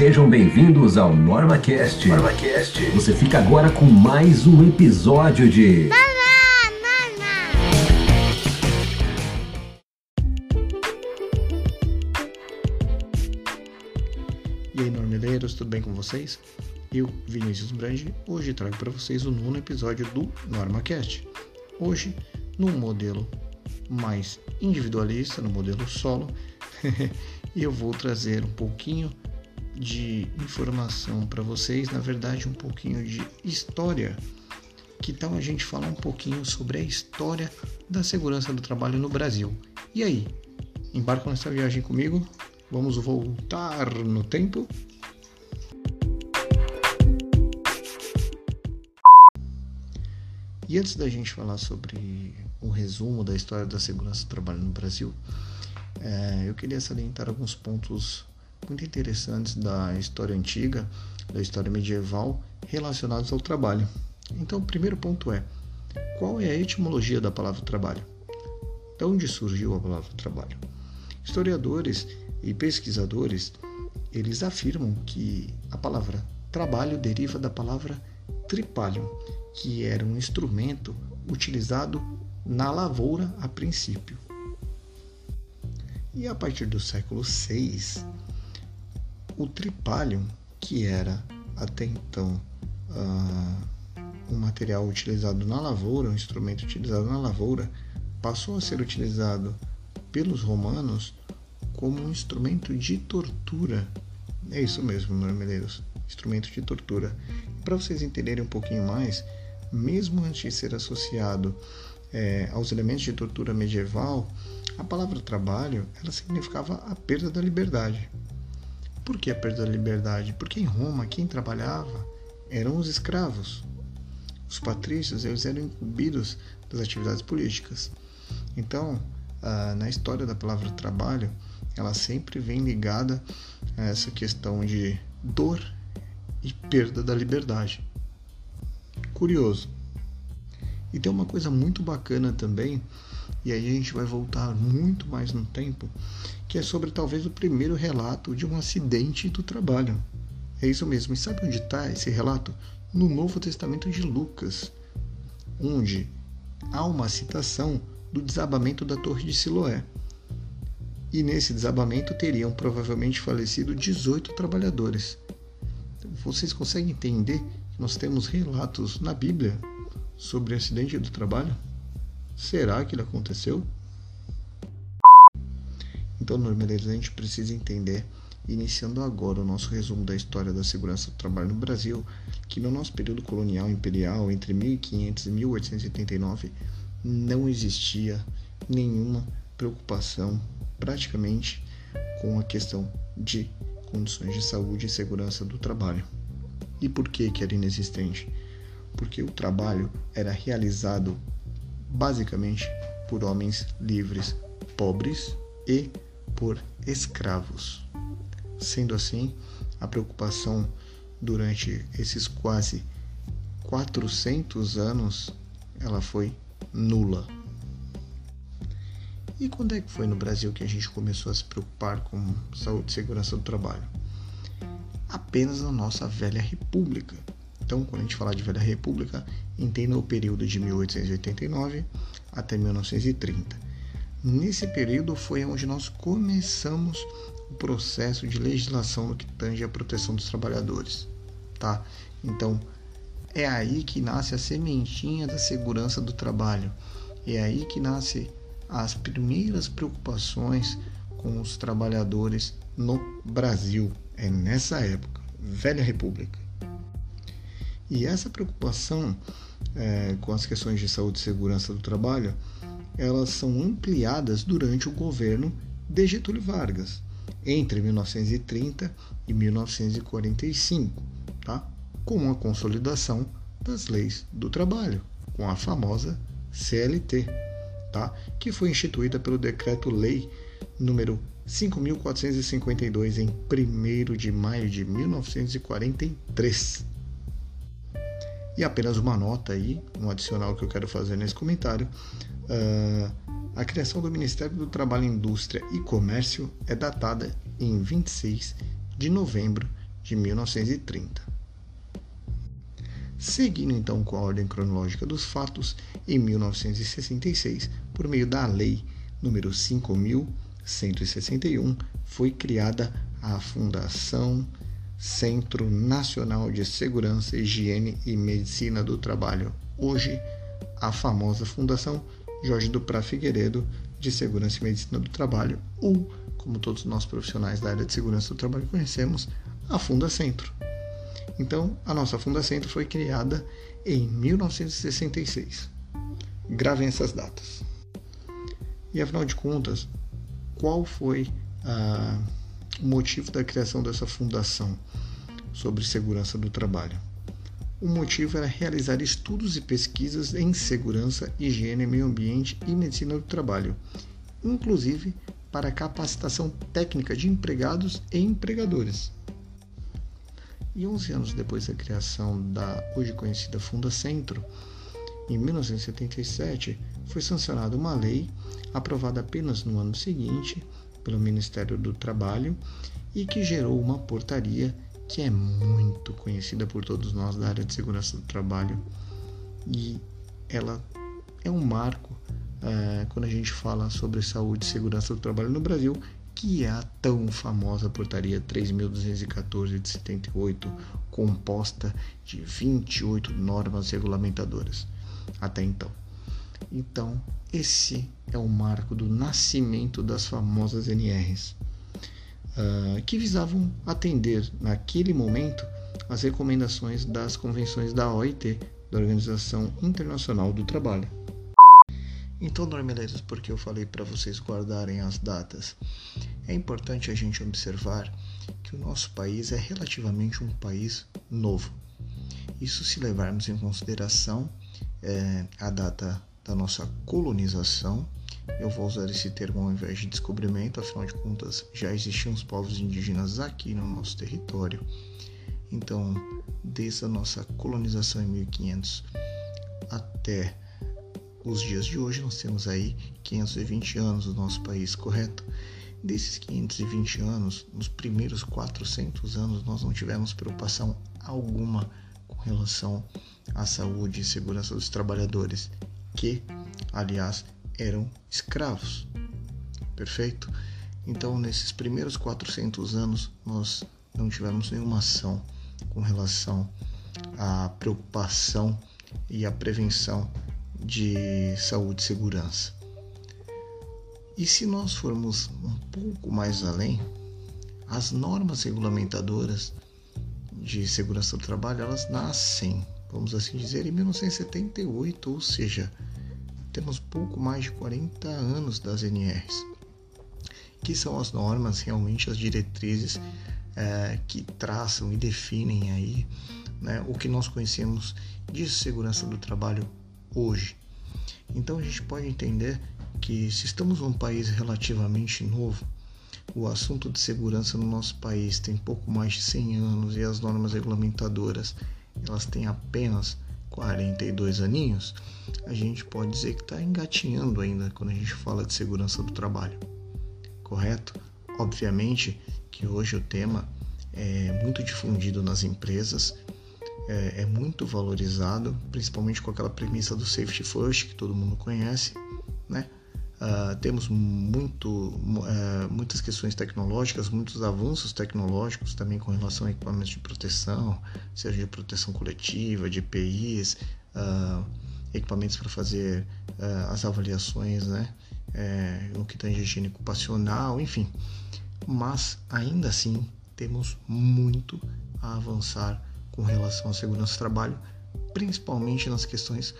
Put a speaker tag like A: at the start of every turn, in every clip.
A: Sejam bem-vindos ao NormaCast. NormaCast. Você fica agora com mais um episódio de.
B: E aí, normeleiros, tudo bem com vocês? Eu, Vinícius Brange, hoje trago para vocês o nono episódio do NormaCast. Hoje, num modelo mais individualista, no modelo solo, eu vou trazer um pouquinho de informação para vocês, na verdade, um pouquinho de história. Que tal a gente falar um pouquinho sobre a história da segurança do trabalho no Brasil? E aí, embarcam nessa viagem comigo? Vamos voltar no tempo? E antes da gente falar sobre o resumo da história da segurança do trabalho no Brasil, é, eu queria salientar alguns pontos muito interessantes da história antiga, da história medieval, relacionados ao trabalho. Então, o primeiro ponto é: qual é a etimologia da palavra trabalho? De onde surgiu a palavra trabalho? Historiadores e pesquisadores eles afirmam que a palavra trabalho deriva da palavra tripalho, que era um instrumento utilizado na lavoura a princípio. E a partir do século VI, o tripalho, que era até então uh, um material utilizado na lavoura, um instrumento utilizado na lavoura, passou a ser utilizado pelos romanos como um instrumento de tortura. É isso mesmo, marmeleiros, instrumento de tortura. Para vocês entenderem um pouquinho mais, mesmo antes de ser associado é, aos elementos de tortura medieval, a palavra trabalho ela significava a perda da liberdade. Por que a perda da liberdade? Porque em Roma quem trabalhava eram os escravos. Os patrícios eles eram incumbidos das atividades políticas. Então, ah, na história da palavra trabalho, ela sempre vem ligada a essa questão de dor e perda da liberdade. Curioso. E tem uma coisa muito bacana também, e aí a gente vai voltar muito mais no tempo, que é sobre talvez o primeiro relato de um acidente do trabalho. É isso mesmo. E sabe onde está esse relato? No Novo Testamento de Lucas, onde há uma citação do desabamento da Torre de Siloé. E nesse desabamento teriam provavelmente falecido 18 trabalhadores. Vocês conseguem entender que nós temos relatos na Bíblia sobre acidente do trabalho? Será que ele aconteceu? Então, Normeleiros, a gente precisa entender, iniciando agora o nosso resumo da história da segurança do trabalho no Brasil, que no nosso período colonial imperial, entre 1500 e 1889, não existia nenhuma preocupação, praticamente, com a questão de condições de saúde e segurança do trabalho. E por que, que era inexistente? Porque o trabalho era realizado basicamente por homens livres, pobres e por escravos. Sendo assim, a preocupação durante esses quase 400 anos ela foi nula. E quando é que foi no Brasil que a gente começou a se preocupar com saúde e segurança do trabalho? Apenas na nossa velha república. Então, quando a gente falar de velha república, entenda o período de 1889 até 1930. Nesse período foi onde nós começamos o processo de legislação no que tange à proteção dos trabalhadores, tá? Então, é aí que nasce a sementinha da segurança do trabalho. É aí que nasce as primeiras preocupações com os trabalhadores no Brasil. É nessa época, velha república. E essa preocupação é, com as questões de saúde e segurança do trabalho elas são ampliadas durante o governo de Getúlio Vargas, entre 1930 e 1945, tá? com a consolidação das leis do trabalho, com a famosa CLT, tá? que foi instituída pelo Decreto-Lei número 5.452 em 1 de maio de 1943. E apenas uma nota aí, um adicional que eu quero fazer nesse comentário. Uh, a criação do Ministério do Trabalho, Indústria e Comércio é datada em 26 de novembro de 1930. Seguindo então com a ordem cronológica dos fatos, em 1966, por meio da Lei número 5161, foi criada a Fundação Centro Nacional de Segurança, Higiene e Medicina do Trabalho, hoje a famosa Fundação Jorge do Prá Figueiredo de Segurança e Medicina do Trabalho, ou, como todos nós profissionais da área de segurança do trabalho conhecemos, a Funda Centro. Então, a nossa Funda Centro foi criada em 1966. Gravem essas datas. E afinal de contas, qual foi ah, o motivo da criação dessa fundação sobre segurança do trabalho? O motivo era realizar estudos e pesquisas em segurança, higiene, meio ambiente e medicina do trabalho, inclusive para capacitação técnica de empregados e empregadores. E 11 anos depois da criação da hoje conhecida Funda Centro, em 1977, foi sancionada uma lei aprovada apenas no ano seguinte pelo Ministério do Trabalho e que gerou uma portaria que é muito conhecida por todos nós da área de segurança do trabalho e ela é um marco é, quando a gente fala sobre saúde e segurança do trabalho no Brasil que é a tão famosa Portaria 3.214 de 78, composta de 28 normas regulamentadoras até então. Então, esse é o marco do nascimento das famosas NRs, uh, ah, que visavam atender, naquele momento, as recomendações das convenções da OIT, da Organização Internacional do Trabalho. Então, dormileiros, porque eu falei para vocês guardarem as datas, é importante a gente observar que o nosso país é relativamente um país novo. Isso se levarmos em consideração é, a data da nossa colonização. Eu vou usar esse termo ao invés de descobrimento, afinal de contas já existiam os povos indígenas aqui no nosso território. Então, desde a nossa colonização em 1500 até os dias de hoje nós temos aí 520 anos do nosso país, correto? Desses 520 anos, nos primeiros 400 anos, nós não tivemos preocupação alguma com relação à saúde e segurança dos trabalhadores, que, aliás, eram escravos. Perfeito? Então, nesses primeiros 400 anos, nós não tivemos nenhuma ação com relação à preocupação e à prevenção de saúde e segurança. E se nós formos um pouco mais além, as normas regulamentadoras de segurança do trabalho, elas nascem, vamos assim dizer, em 1978, ou seja, temos pouco mais de 40 anos das NRs, que são as normas, realmente as diretrizes é, que traçam e definem aí né, o que nós conhecemos de segurança do trabalho hoje. Então a gente pode entender que se estamos num país relativamente novo, o assunto de segurança no nosso país tem pouco mais de 100 anos e as normas regulamentadoras elas têm apenas 42 aninhos, a gente pode dizer que está engatinhando ainda quando a gente fala de segurança do trabalho, correto? Obviamente que hoje o tema é muito difundido nas empresas é, é muito valorizado, principalmente com aquela premissa do safety first que todo mundo conhece, né? Uh, temos muito, uh, muitas questões tecnológicas, muitos avanços tecnológicos também com relação a equipamentos de proteção, seja de proteção coletiva, de EPIs, uh, equipamentos para fazer ah, as avaliações né, é, no que tange higiene ocupacional, enfim. Mas ainda assim temos muito a avançar com relação à segurança do trabalho, principalmente nas questões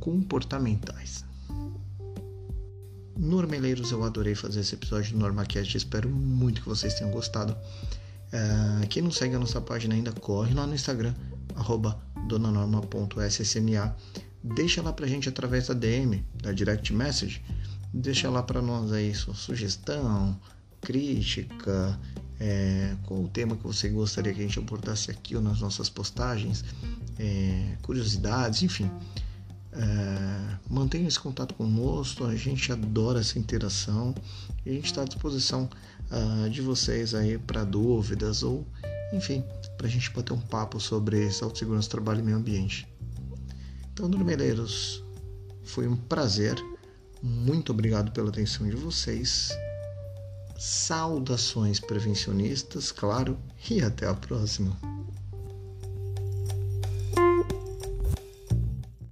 B: comportamentais. Normeleiros, eu adorei fazer esse episódio do NormaCast, espero muito que vocês tenham gostado. Uh, quem não segue a nossa página ainda, corre lá no Instagram, arroba donanorma.ssma. Deixa lá pra gente através da DM, da Direct Message. Deixa lá pra nós aí sua sugestão, crítica, é, qual o tema que você gostaria que a gente abordasse aqui ou nas nossas postagens, é, curiosidades, enfim. É, mantenha esse contato conosco, a gente adora essa interação e a gente está à disposição uh, de vocês aí para dúvidas ou enfim, para a gente bater um papo sobre autossegurança, trabalho e meio ambiente. Então, dormideiros, foi um prazer. Muito obrigado pela atenção de vocês. Saudações prevencionistas, claro, e até a próxima.